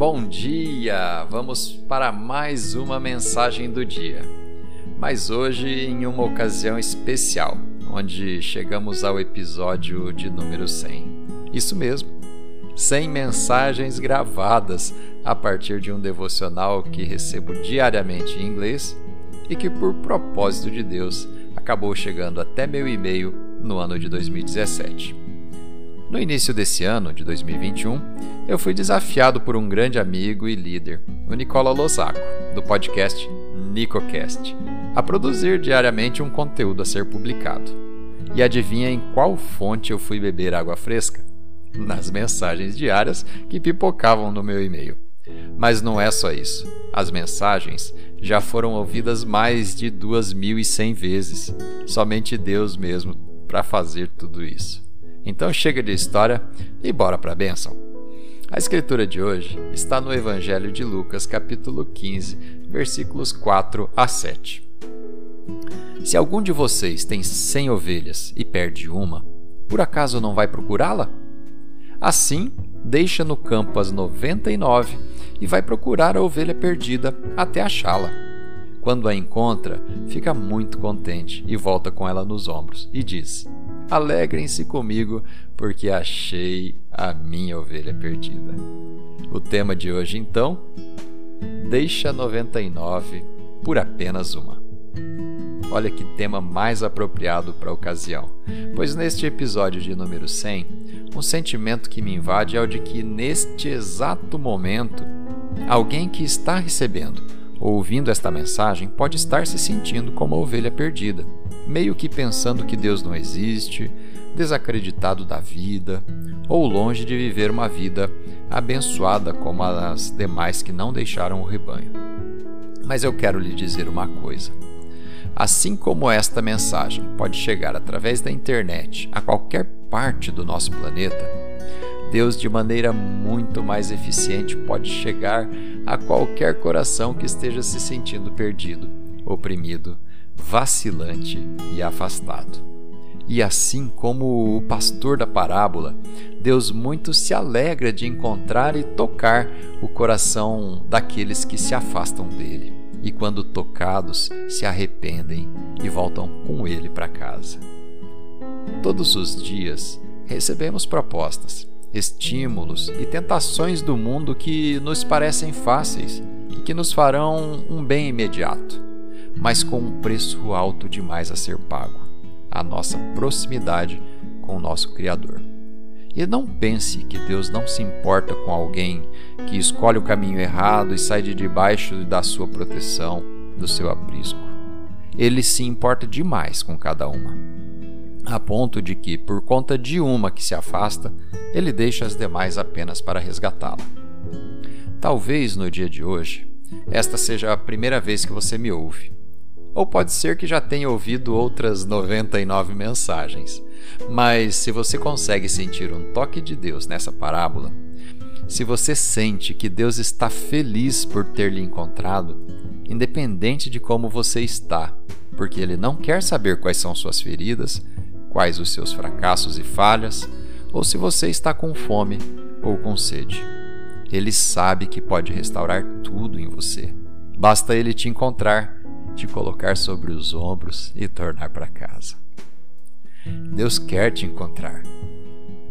Bom dia! Vamos para mais uma mensagem do dia. Mas hoje em uma ocasião especial, onde chegamos ao episódio de número 100. Isso mesmo, 100 mensagens gravadas a partir de um devocional que recebo diariamente em inglês e que, por propósito de Deus, acabou chegando até meu e-mail no ano de 2017. No início desse ano, de 2021, eu fui desafiado por um grande amigo e líder, o Nicola Losaco, do podcast NicoCast, a produzir diariamente um conteúdo a ser publicado. E adivinha em qual fonte eu fui beber água fresca? Nas mensagens diárias que pipocavam no meu e-mail. Mas não é só isso. As mensagens já foram ouvidas mais de 2.100 vezes. Somente Deus mesmo para fazer tudo isso. Então chega de história e bora para a bênção. A escritura de hoje está no Evangelho de Lucas, capítulo 15, versículos 4 a 7. Se algum de vocês tem cem ovelhas e perde uma, por acaso não vai procurá-la? Assim, deixa no campo as noventa e nove e vai procurar a ovelha perdida até achá-la. Quando a encontra, fica muito contente e volta com ela nos ombros e diz: Alegrem-se comigo, porque achei a minha ovelha perdida. O tema de hoje, então, deixa 99 por apenas uma. Olha que tema mais apropriado para a ocasião, pois neste episódio de número 100, um sentimento que me invade é o de que, neste exato momento, alguém que está recebendo ouvindo esta mensagem pode estar se sentindo como a ovelha perdida, meio que pensando que Deus não existe, desacreditado da vida, ou longe de viver uma vida abençoada como as demais que não deixaram o rebanho. Mas eu quero lhe dizer uma coisa. Assim como esta mensagem pode chegar através da internet a qualquer parte do nosso planeta, Deus, de maneira muito mais eficiente, pode chegar a qualquer coração que esteja se sentindo perdido, oprimido, vacilante e afastado. E assim como o pastor da parábola, Deus muito se alegra de encontrar e tocar o coração daqueles que se afastam dele, e quando tocados, se arrependem e voltam com ele para casa. Todos os dias recebemos propostas estímulos e tentações do mundo que nos parecem fáceis e que nos farão um bem imediato, mas com um preço alto demais a ser pago a nossa proximidade com o nosso Criador. E não pense que Deus não se importa com alguém que escolhe o caminho errado e sai de debaixo da sua proteção, do seu aprisco. Ele se importa demais com cada uma a ponto de que, por conta de uma que se afasta, ele deixa as demais apenas para resgatá-la. Talvez no dia de hoje, esta seja a primeira vez que você me ouve. Ou pode ser que já tenha ouvido outras 99 mensagens. Mas se você consegue sentir um toque de Deus nessa parábola, se você sente que Deus está feliz por ter lhe encontrado, independente de como você está, porque Ele não quer saber quais são suas feridas, quais os seus fracassos e falhas, ou se você está com fome ou com sede. Ele sabe que pode restaurar tudo em você. Basta ele te encontrar, te colocar sobre os ombros e tornar para casa. Deus quer te encontrar.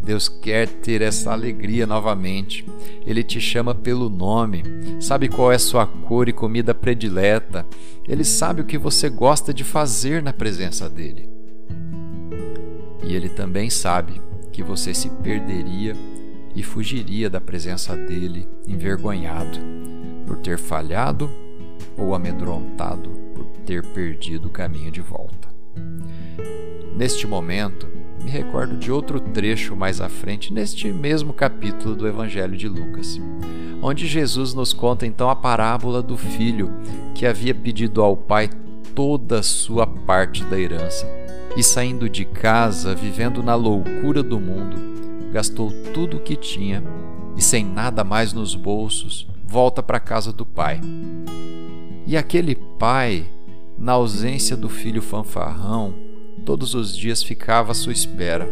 Deus quer ter essa alegria novamente. Ele te chama pelo nome, sabe qual é sua cor e comida predileta. Ele sabe o que você gosta de fazer na presença dele. E ele também sabe que você se perderia e fugiria da presença dele envergonhado por ter falhado ou amedrontado por ter perdido o caminho de volta. Neste momento, me recordo de outro trecho mais à frente, neste mesmo capítulo do Evangelho de Lucas, onde Jesus nos conta então a parábola do filho que havia pedido ao pai toda a sua parte da herança e saindo de casa, vivendo na loucura do mundo, gastou tudo o que tinha e, sem nada mais nos bolsos, volta para a casa do pai. E aquele pai, na ausência do filho fanfarrão, todos os dias ficava à sua espera.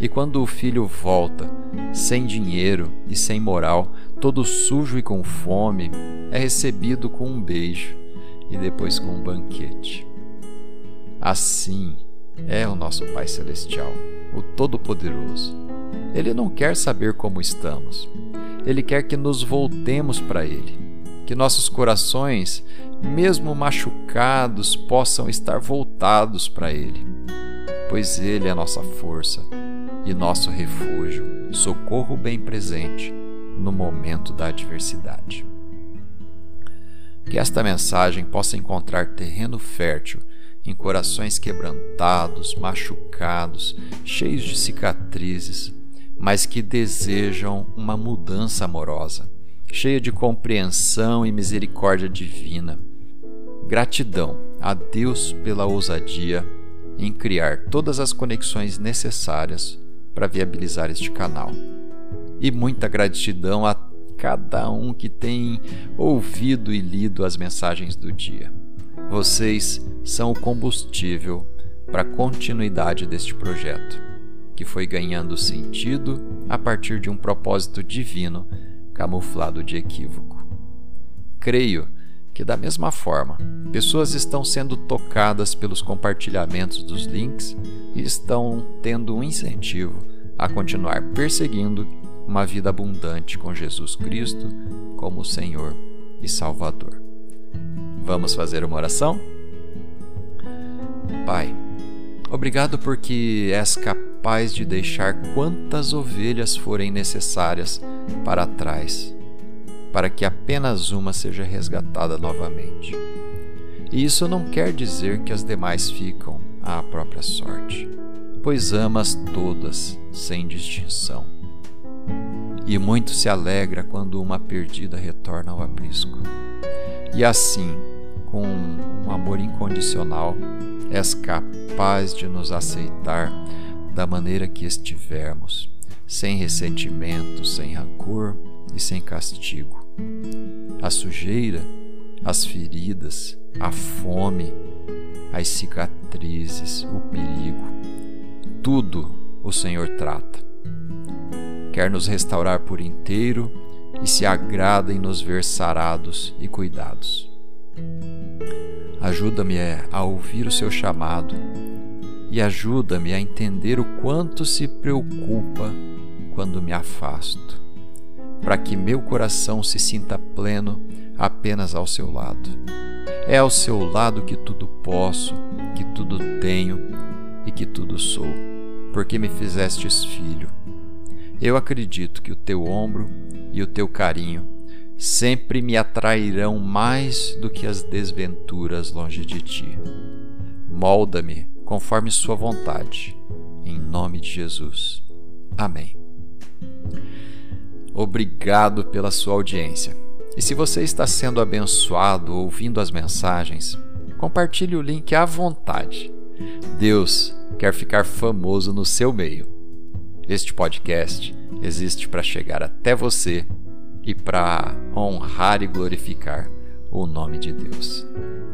E quando o filho volta, sem dinheiro e sem moral, todo sujo e com fome, é recebido com um beijo e depois com um banquete. Assim é o nosso Pai Celestial, o Todo-Poderoso. Ele não quer saber como estamos, ele quer que nos voltemos para Ele, que nossos corações, mesmo machucados, possam estar voltados para Ele, pois Ele é nossa força e nosso refúgio, socorro bem presente no momento da adversidade. Que esta mensagem possa encontrar terreno fértil em corações quebrantados, machucados, cheios de cicatrizes mas que desejam uma mudança amorosa, cheia de compreensão e misericórdia divina. Gratidão a Deus pela ousadia em criar todas as conexões necessárias para viabilizar este canal. E muita gratidão a cada um que tem ouvido e lido as mensagens do dia. Vocês são o combustível para a continuidade deste projeto que foi ganhando sentido a partir de um propósito divino camuflado de equívoco. Creio que, da mesma forma, pessoas estão sendo tocadas pelos compartilhamentos dos links e estão tendo um incentivo a continuar perseguindo uma vida abundante com Jesus Cristo como Senhor e Salvador. Vamos fazer uma oração? Pai, obrigado porque és capaz de deixar quantas ovelhas forem necessárias para trás, para que apenas uma seja resgatada novamente. E isso não quer dizer que as demais ficam à própria sorte, pois amas todas, sem distinção. E muito se alegra quando uma perdida retorna ao aprisco. E assim, com um amor incondicional, és capaz de nos aceitar da maneira que estivermos, sem ressentimento, sem rancor e sem castigo. A sujeira, as feridas, a fome, as cicatrizes, o perigo, tudo o Senhor trata. Quer nos restaurar por inteiro e se agrada em nos ver sarados e cuidados. Ajuda-me a ouvir o seu chamado e ajuda-me a entender o quanto se preocupa quando me afasto, para que meu coração se sinta pleno apenas ao seu lado. É ao seu lado que tudo posso, que tudo tenho e que tudo sou, porque me fizestes filho. Eu acredito que o teu ombro e o teu carinho sempre me atrairão mais do que as desventuras longe de ti. Molda-me conforme Sua vontade. Em nome de Jesus. Amém. Obrigado pela sua audiência. E se você está sendo abençoado ouvindo as mensagens, compartilhe o link à vontade. Deus quer ficar famoso no seu meio. Este podcast existe para chegar até você e para honrar e glorificar o nome de Deus.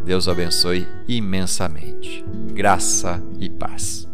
Deus abençoe imensamente. Graça e paz.